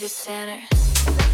give you a